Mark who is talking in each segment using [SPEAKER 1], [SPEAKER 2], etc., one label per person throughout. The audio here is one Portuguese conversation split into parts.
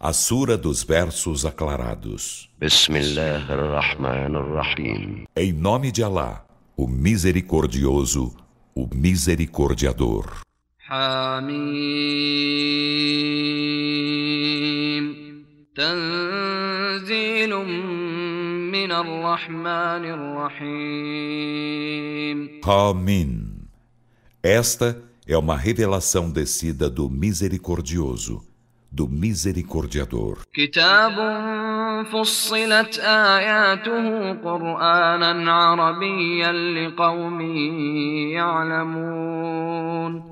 [SPEAKER 1] A Sura dos Versos Aclarados. Em nome de Alá, o Misericordioso, o Misericordiador.
[SPEAKER 2] حميم rahman من rahim Hamim.
[SPEAKER 1] Esta é uma revelação descida do Misericordioso do Misericordiador.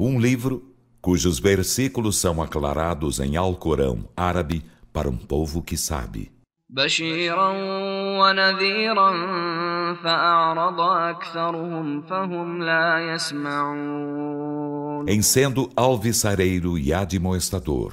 [SPEAKER 1] Um livro cujos versículos são aclarados em Alcorão árabe para um povo que sabe. Hum em sendo alvissareiro e admoestador,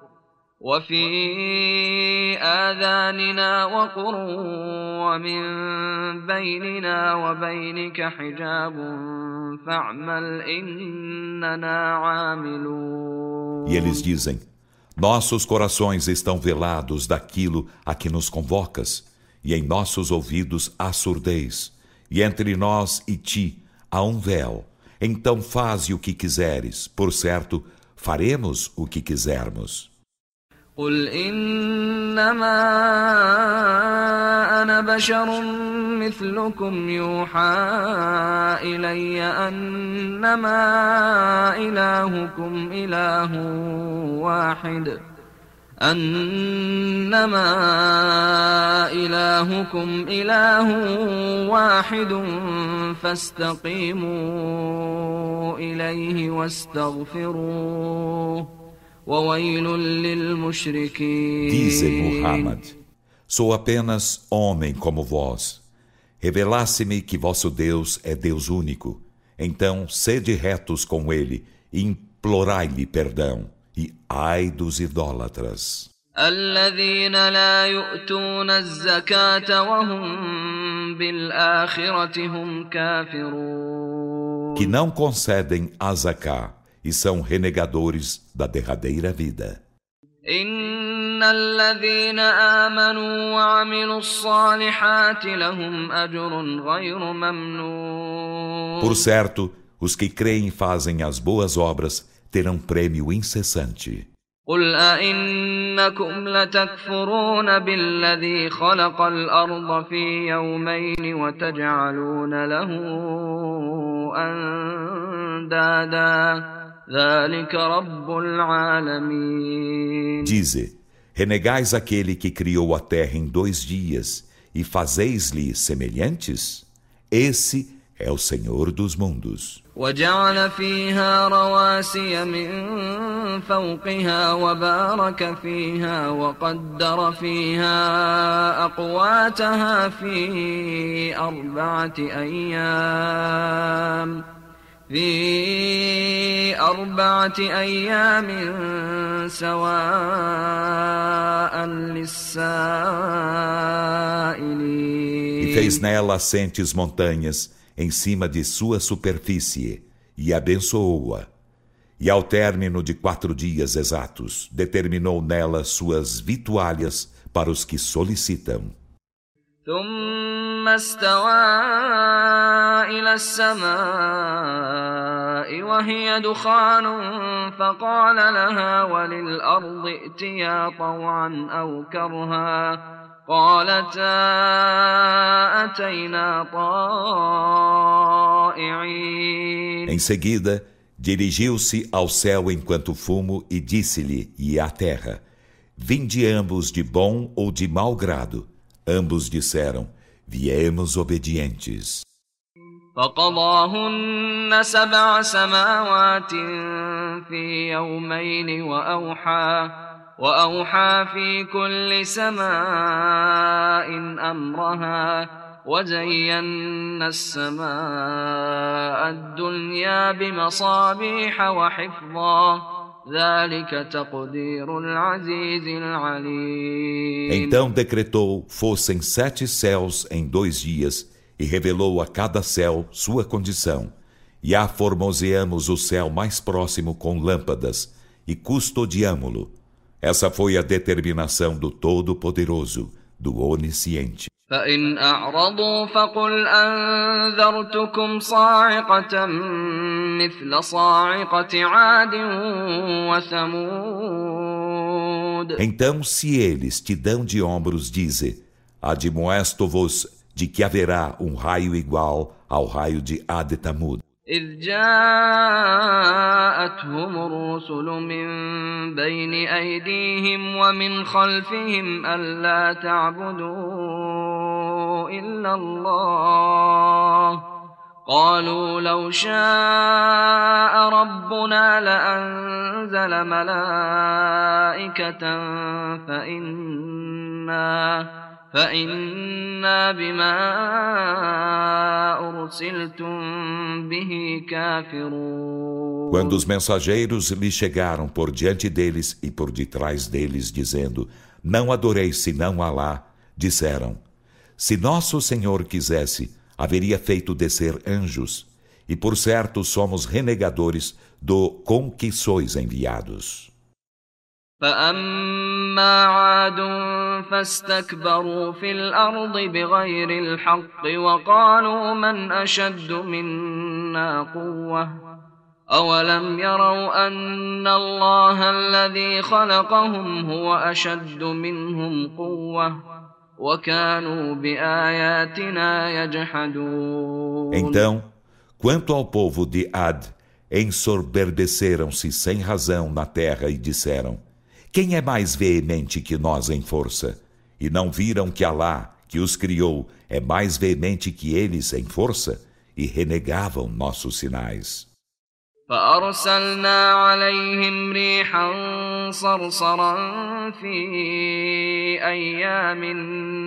[SPEAKER 3] وفي آذاننا وقر ومن بيننا وبينك حجاب فاعمل إننا عاملون
[SPEAKER 1] E eles dizem, nossos corações estão velados daquilo a que nos convocas, e em nossos ouvidos há surdez, e entre nós e ti há um véu. Então faze o que quiseres, por certo, faremos o que quisermos.
[SPEAKER 4] قل إنما أنا بشر مثلكم يوحى إلي أنما إلهكم إله واحد أنما إلهكم إله واحد فاستقيموا إليه واستغفروه
[SPEAKER 1] Dize Muhammad: Sou apenas homem como vós. Revelasse-me que vosso Deus é Deus único. Então sede retos com ele e implorai-lhe perdão. E ai dos idólatras. Que não concedem a zakat e são renegadores da derradeira vida. Por certo, os que creem e fazem as boas obras terão prêmio incessante. قل أئنكم لتكفرون بالذي خلق الأرض في يومين وتجعلون له أندادا Dize: Renegais aquele que criou a terra em dois dias e fazeis-lhe semelhantes? Esse é o Senhor dos mundos. وجعل في أربعة أيام سواء للسائلين E fez nela assentes montanhas em cima de sua superfície e abençoou-a. E ao término de quatro dias exatos, determinou nela suas vituálias para os que solicitam. ثم استوى إلى السماء وهي دخان فقال لها وللأرض ائتيا طوعا أو كرها قالتا أتينا طائعين Em seguida, dirigiu-se ao céu enquanto fumo e disse-lhe, e à terra, Vinde ambos de bom ou de mau grado. Ambos disseram, Viemos obedientes. فقضاهن سبع سماوات في يومين وأوحى وأوحى في كل سماء أمرها وزينا السماء الدنيا بمصابيح وحفظا ذلك تقدير العزيز العليم Então decretou fossem sete céus em dois dias e revelou a cada céu sua condição, e aformoseamos o céu mais próximo com lâmpadas, e custodiámo lo Essa foi a determinação do Todo-Poderoso, do Onisciente. فإن أعرضوا فقل أنذرتكم صاعقة مثل صاعقة عاد وثمود Então se eles te dão de ombros, dize, admoesto-vos de que haverá um raio igual ao raio de Adetamud. إذ
[SPEAKER 5] جاءتهم الرسل من بين أيديهم ومن خلفهم ألا تعبدوا إلا الله قالوا لو شاء ربنا لأنزل ملائكة فإنا
[SPEAKER 1] فإنا بما أرسلتم به كافرون Quando os mensageiros lhe chegaram por diante deles e por detrás deles, dizendo: Não adorei senão Alá, disseram: Se nosso Senhor quisesse, haveria feito descer anjos, e por certo somos renegadores do com que sois enviados. فأما عاد فاستكبروا في الأرض بغير الحق وقالوا من أشد منا قوة أولم يروا أن الله الذي خلقهم هو أشد منهم قوة وكانوا بآياتنا يجحدون Então, quanto ao povo de Ad, ensoberbeceram-se sem razão na terra e disseram Quem é mais veemente que nós em força? E não viram que Alá, que os criou, é mais veemente que eles em força? E renegavam nossos sinais.
[SPEAKER 6] فأرسلنا عليهم ريحا صرصرا في أيام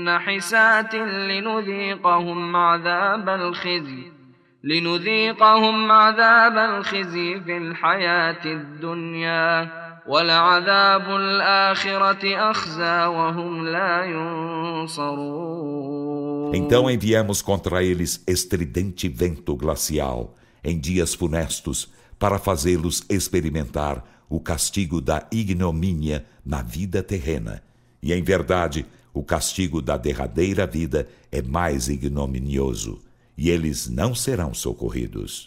[SPEAKER 6] نحسات لنذيقهم عذاب الخزي في الحياه الدنيا
[SPEAKER 1] então enviamos contra eles estridente vento glacial em dias funestos para fazê-los experimentar o castigo da ignomínia na vida terrena. E em verdade, o castigo da derradeira vida é mais ignominioso, e eles não serão socorridos.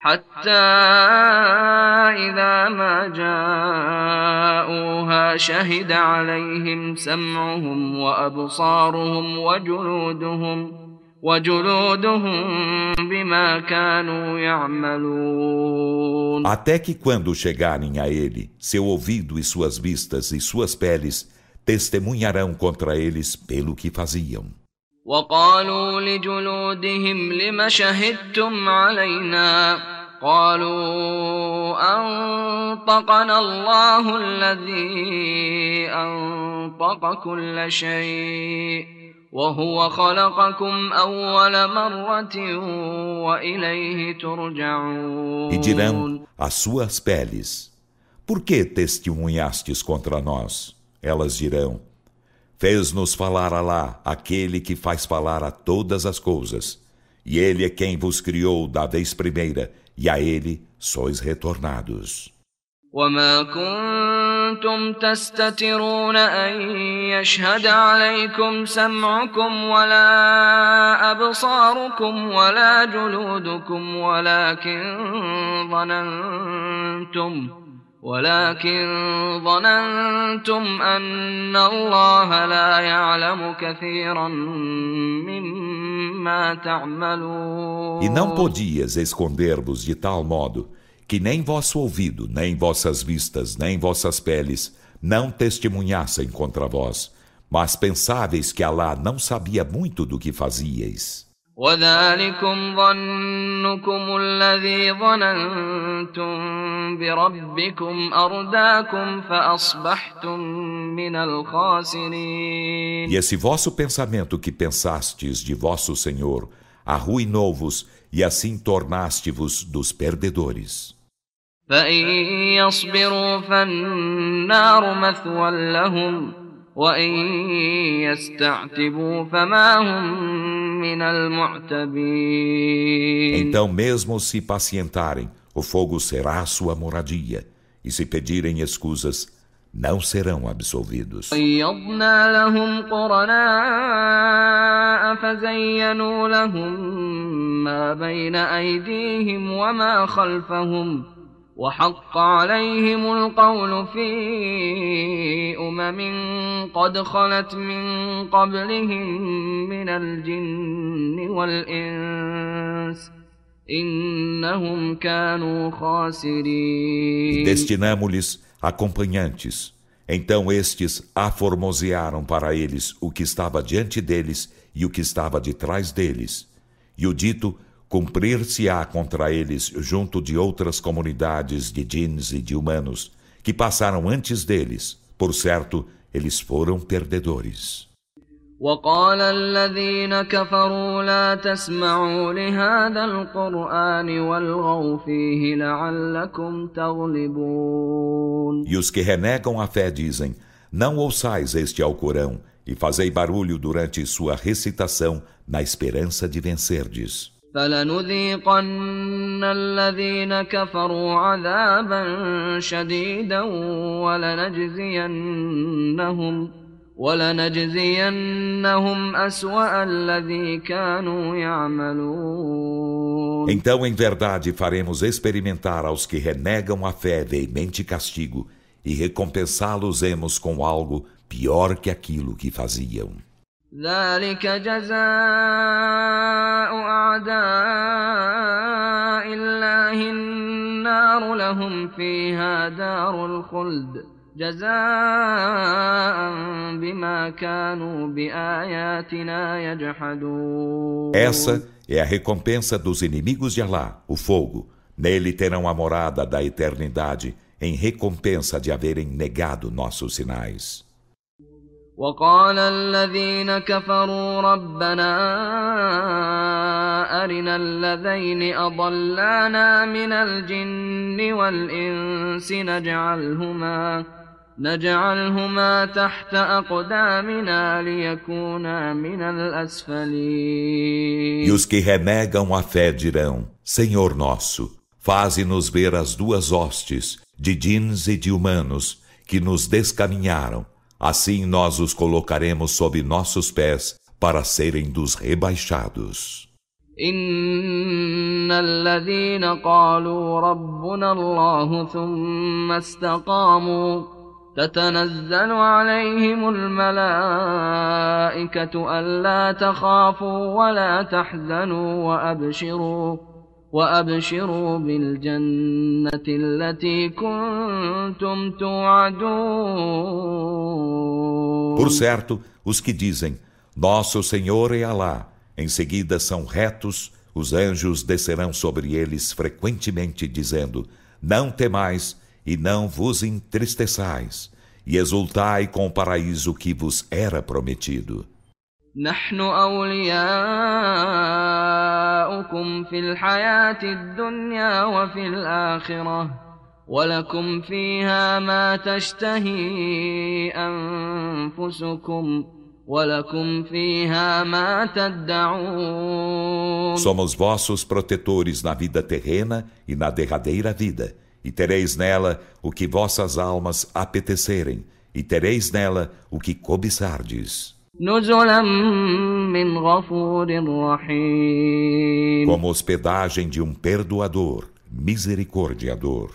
[SPEAKER 1] حتى إذا ما جاءوها شهد عليهم سمعهم وأبصارهم وجلودهم وجلودهم بما كانوا يعملون Até que quando chegarem a ele, seu ouvido e suas vistas e suas peles testemunharão contra eles pelo que faziam. وقالوا لجلودهم لم شهدتم علينا قالوا أنطقنا الله الذي أنطق كل شيء وهو خلقكم أول مرة وإليه ترجعون E dirão as suas peles Por que testemunhastes contra nós? Elas dirão Fez-nos falar Alá, aquele que faz falar a todas as coisas. E ele é quem vos criou da vez primeira, e a ele sois retornados. وما كنتم تستترون أن
[SPEAKER 7] يشهد عليكم سمعكم ولا أبصاركم ولا جلودكم ولكن ظننتم ولكن ظننتم أن الله لا
[SPEAKER 1] يعلم كثيرا مما تعملون E não podias esconder-vos de tal modo que nem vosso ouvido, nem vossas vistas, nem vossas peles não testemunhassem contra vós, mas pensáveis que Alá não sabia muito do que fazíeis. وذلكم ظنكم الذي ظننتم بربكم أرداكم فأصبحتم من الخاسرين E esse vosso pensamento que pensastes de vosso Senhor arruinou-vos e assim tornaste-vos dos perdedores. فإن يصبروا فالنار مثوى لهم وإن يستعتبوا فما هم então, mesmo se pacientarem, o fogo será sua moradia, e se pedirem escusas, não serão absolvidos. وحق عليهم القول في أمم قد خلت من قبلهم من الجن والإنس إنهم كانوا خاسرين Destinamos-lhes acompanhantes. Então estes aformosearam para eles o que estava diante deles e o que estava de trás deles. E o dito cumprir-se-á contra eles junto de outras comunidades de djinns e de humanos que passaram antes deles. Por certo, eles foram perdedores. وقال الذين كفروا لا تسمعوا لهذا القرآن والغوا فيه لعلكم تغلبون E os que renegam a fé dizem, não ouçais este Alcorão, e fazei barulho durante sua recitação, na esperança de vencerdes. فلنذيقن الذين كفروا عذابا شديدا ولنجزينهم ولنجزينهم الذي كانوا يعملون Então em verdade faremos experimentar aos que renegam a fé veemente castigo e recompensá-los-emos com algo pior que aquilo que faziam. ذلك جزاء أعداء الله النار لهم فيها دار الخلد جزاء بما كانوا بآياتنا يجحدون Essa é a recompensa dos inimigos de Alá, o fogo. Nele terão a morada da eternidade, em recompensa de haverem negado nossos sinais. وقال الذين كفروا ربنا أرنا الذين أضلانا من الجن والإنس نجعلهما نجعلهما تحت أقدامنا ليكونا من الأسفلين E os que renegam a fé dirão, Senhor nosso, faze-nos ver as duas hostes, de jeans e de humanos, que nos descaminharam, Assim nós os colocaremos sob nossos pés para serem dos rebaixados. إن الذين قالوا ربنا الله ثم استقاموا تتنزل عليهم الملائكة ألا تخافوا ولا تحزنوا وأبشروا وأبشروا بالجنة التي كنتم توعدون Por certo, os que dizem, Nosso Senhor é Alá, em seguida são retos, os anjos descerão sobre eles frequentemente, dizendo, Não temais e não vos entristeçais, e exultai com o paraíso que vos era prometido. نحن أولياؤكم في الحياة الدنيا وفي الآخرة ولكم فيها ما تشتهي أنفسكم ولكم فيها ما تدعون Somos vossos protetores na vida terrena e na derradeira vida, e tereis nela o que vossas almas apetecerem, e tereis nela o que cobiçardes. Como hospedagem de um perdoador, misericordiador.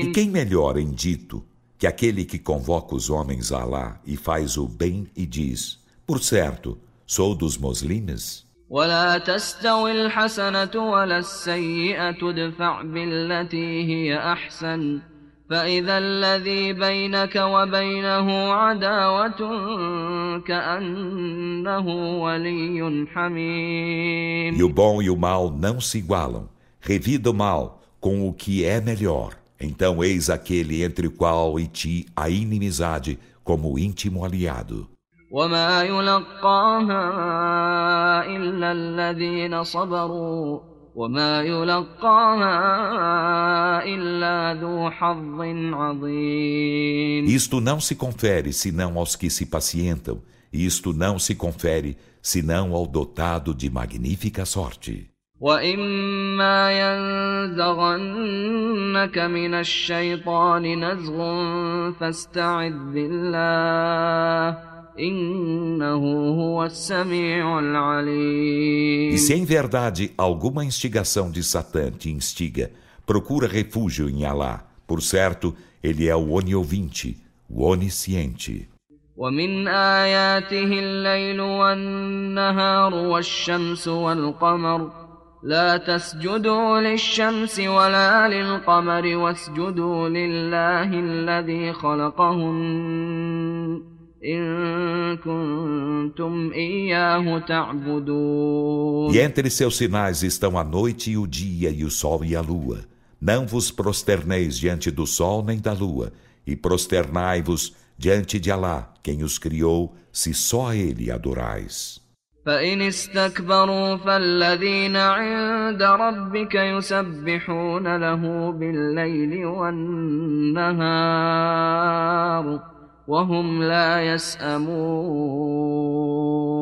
[SPEAKER 1] E quem melhor em dito que aquele que convoca os homens a Allah e faz o bem e diz: Por certo, Sou dos moslines? E o bom e o mal não se igualam. Revida o mal com o que é melhor. Então eis aquele entre o qual e ti a inimizade como íntimo aliado. وما يلقاها إلا الذين صبروا وما يلقاها إلا ذو حظ عظيم Isto não se confere senão aos que se pacientam, isto não se confere senão ao dotado de magnífica sorte. واما e se em verdade alguma instigação de Satã te instiga, procura refúgio em Alá. Por certo, ele é o oniovinte, o onisciente. ومن آياته الليل والنهار والشمس والقمر لا تسجدوا للشمس ولا للقمر واسجدوا لله الذي خلقهن e entre seus sinais estão a noite e o dia, e o sol e a lua. Não vos prosterneis diante do sol nem da lua, e prosternai-vos diante de Alá, quem os criou, se só a ele adorais. فإن استكبروا فالذين عند ربك يسبحون له بالليل والنهار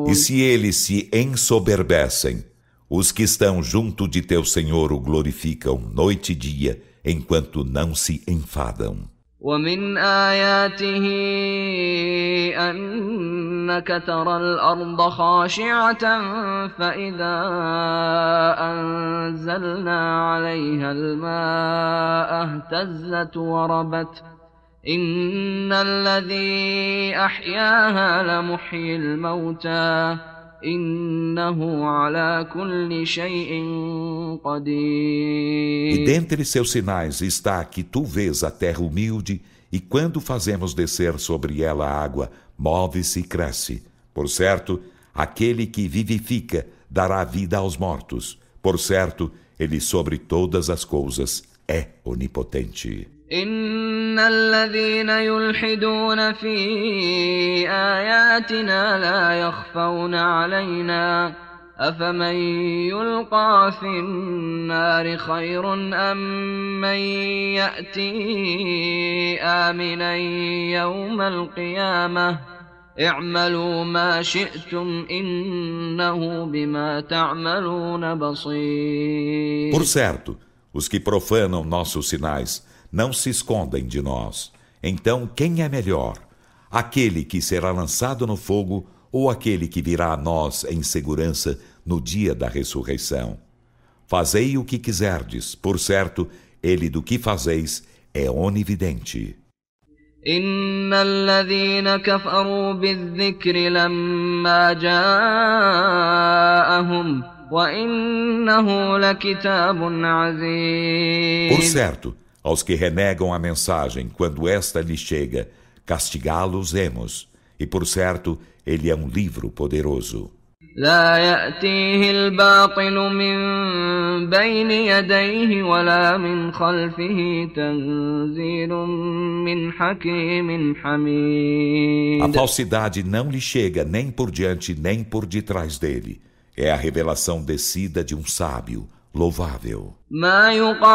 [SPEAKER 1] e se eles se ensoberbecem, os que estão junto de teu Senhor o glorificam noite e dia, enquanto não se enfadam. ومن آياته أنك ترى الأرض خاشعة فإذا
[SPEAKER 8] أنزلنا عليها الماء اهتزت وربت e
[SPEAKER 1] dentre seus sinais está que tu vês a terra humilde e quando fazemos descer sobre ela a água, move-se e cresce. Por certo, aquele que vivifica dará vida aos mortos. Por certo, ele sobre todas as coisas é onipotente.
[SPEAKER 9] إن الذين يلحدون في آياتنا لا يخفون علينا أفمن يلقى في النار خير أم من يأتي آمنا يوم
[SPEAKER 1] القيامة اعملوا ما شئتم إنه بما تعملون بصير Por certo, os que profanam nossos sinais não se escondem de nós. Então, quem é melhor? Aquele que será lançado no fogo ou aquele que virá a nós em segurança no dia da ressurreição? Fazei o que quiserdes, por certo, ele do que fazeis é onividente. الذين كفروا بالذكر لما جاءهم لكتاب عزيز Por certo, aos que renegam a mensagem quando esta lhes chega, castigá-los-emos, e por certo, ele é um livro poderoso. A falsidade não lhe chega nem por diante nem por detrás dele. É a revelação descida de um sábio, louvável. Não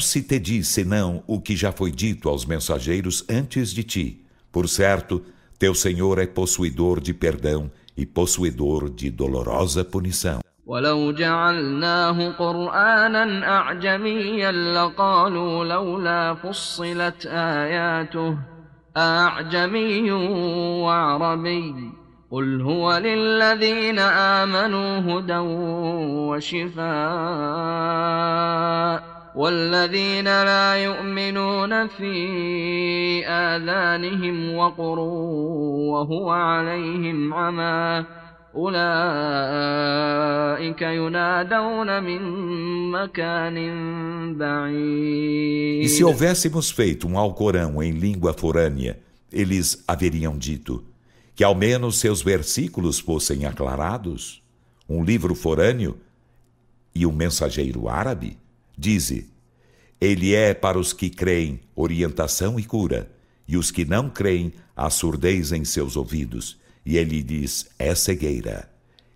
[SPEAKER 1] se te diz senão o que já foi dito aos mensageiros antes de ti. Por certo, teu Senhor é possuidor de perdão e possuidor de dolorosa punição.
[SPEAKER 10] ولو جعلناه قرانا اعجميا لقالوا لولا فصلت اياته اعجمي وعربي قل هو للذين امنوا هدى وشفاء والذين لا يؤمنون في اذانهم وقر وهو عليهم عمى أولئك ينادون
[SPEAKER 1] من مكان بعيد E se houvéssemos feito um Alcorão em língua forânea, eles haveriam dito que ao menos seus versículos fossem aclarados? Um livro forâneo e um mensageiro árabe? Dize, ele é para os que creem orientação e cura, e os que não creem a surdez em seus ouvidos, e ele diz: é cegueira.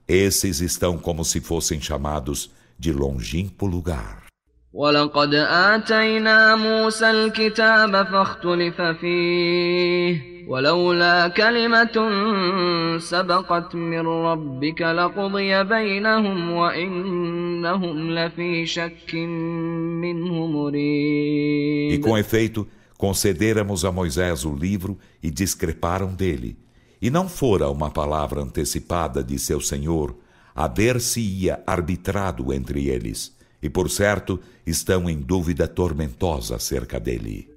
[SPEAKER 1] Esses estão como se fossem chamados de longínquo lugar. ولقد آتينا موسى الكتاب فاختلف فيه ولولا كلمة سبقت من ربك لقضي بينهم وإنهم لفي شك منه E com efeito, concederamos a Moisés o livro e discreparam dele e não fora uma palavra antecipada de seu Senhor, haver-se-ia arbitrado entre eles, e por certo estão em dúvida tormentosa acerca dele.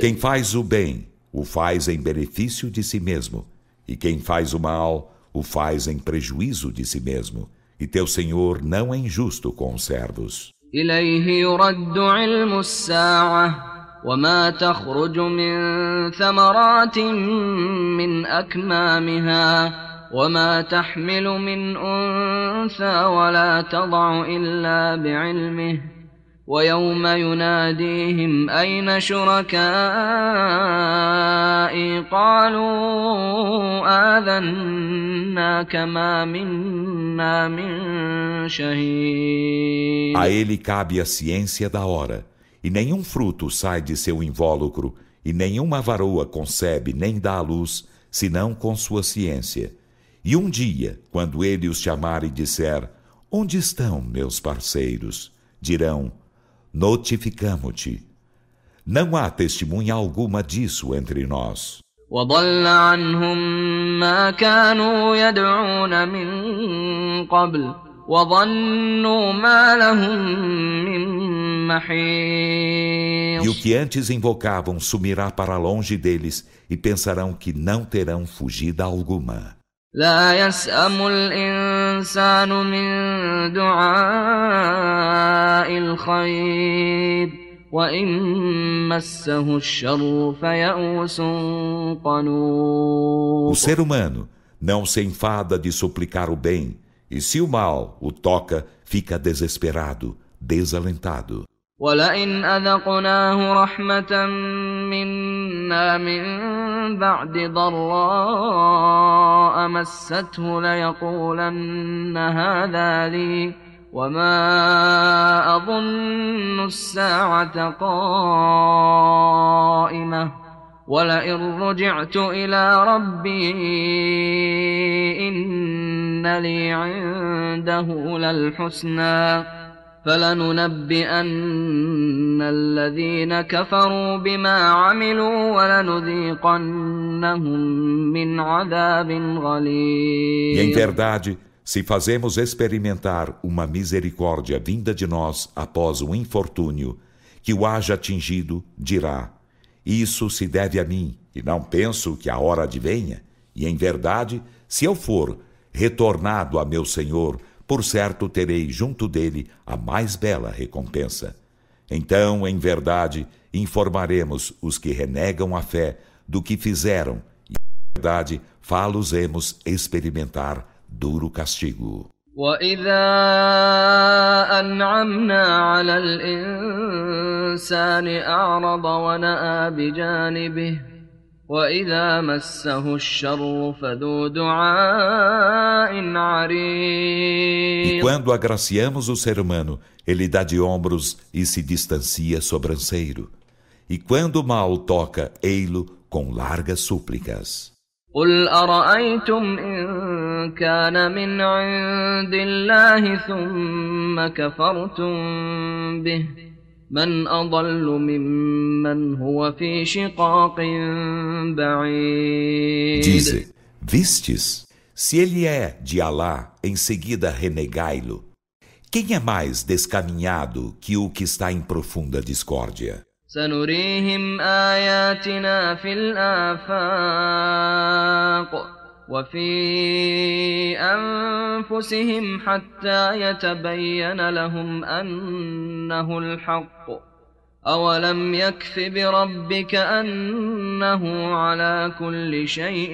[SPEAKER 1] Quem faz o bem, o faz em benefício de si mesmo, e quem faz o mal, o faz em prejuízo de si mesmo, e teu Senhor não é injusto com os servos.
[SPEAKER 11] وما تخرج من ثمرات من اكمامها وما تحمل من انثى ولا تضع الا بعلمه ويوم يناديهم أين شركائي قالوا
[SPEAKER 1] آذنا كما منا من شهيد A ele cabe a ciência da hora, e nenhum fruto sai de seu invólucro, e nenhuma varoa concebe nem dá à luz, senão com sua ciência. E um dia, quando ele os chamar e disser, Onde estão meus parceiros? Dirão, notificamo-te. Não há testemunha alguma disso entre nós. E o que antes invocavam sumirá para longe deles e pensarão que não terão fugida alguma. لا الإنسان من دعاء الخير وإن مسه الشر فيئوس قنوط O ser humano não se enfada de suplicar o bem, e se o mal o toca, fica desesperado, desalentado.
[SPEAKER 12] ولئن أذقناه رحمة منا من بعد ضراء مسته ليقولن هذا لي وما أظن الساعة قائمة ولئن رجعت إلى ربي إن لي عنده للحسنى فلننبئن الذين كفروا بما
[SPEAKER 1] عملوا ولنذيقنهم من عذاب غليظ Em verdade, se fazemos experimentar uma misericórdia vinda de nós após um infortúnio que o haja atingido, dirá: Isso se deve a mim, e não penso que a hora venha. E em verdade, se eu for retornado a meu Senhor, por certo terei junto dele a mais bela recompensa. Então, em verdade, informaremos os que renegam a fé do que fizeram, e em verdade, falosemos experimentar duro castigo. واذا انعمنا على الانسان اعرض وناى بجانبه e quando agraciamos o ser humano, ele dá de ombros e se distancia sobranceiro. E quando o mal toca, ei-lo com largas súplicas.
[SPEAKER 13] قل أرأيتم إن كان من عند الله ثم كفرتم به من أضل ممن هو
[SPEAKER 1] في شقاق بعيد Dize, vistes? Se ele é de Alá, em seguida renegai-lo. Quem é mais descaminhado que o que está em profunda discórdia? سنريهم آياتنا في
[SPEAKER 14] الآفاق وفي أنفسهم حتى يتبين لهم أنه الحق أولم يكف بربك أنه على كل شيء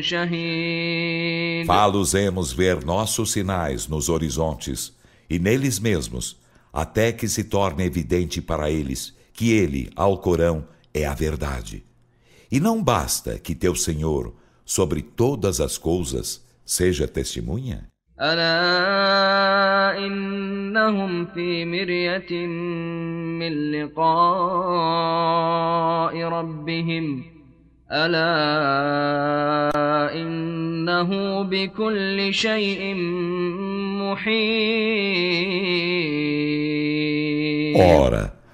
[SPEAKER 14] شهيد
[SPEAKER 1] Falosemos ver nossos sinais nos horizontes e neles mesmos, até que se torne evidente para eles que ele, ao Corão, é a verdade. E não basta que teu Senhor sobre todas as coisas, seja testemunha? Ora,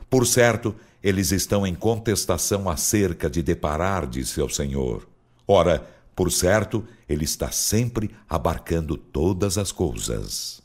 [SPEAKER 1] por certo, eles estão em contestação acerca de deparar de seu Senhor. Ora, por certo, ele está sempre abarcando todas as coisas.